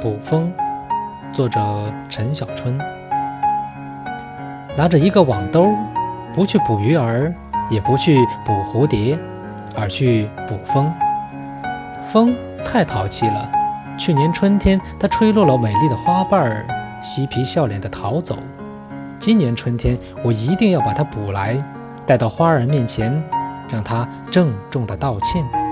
捕风作者陈小春。拿着一个网兜不去捕鱼儿也不去捕蝴蝶而去捕风。风太淘气了去年春天它吹落了美丽的花瓣儿嬉皮笑脸地逃走。今年春天我一定要把它捕来带到花儿面前让它郑重地道歉。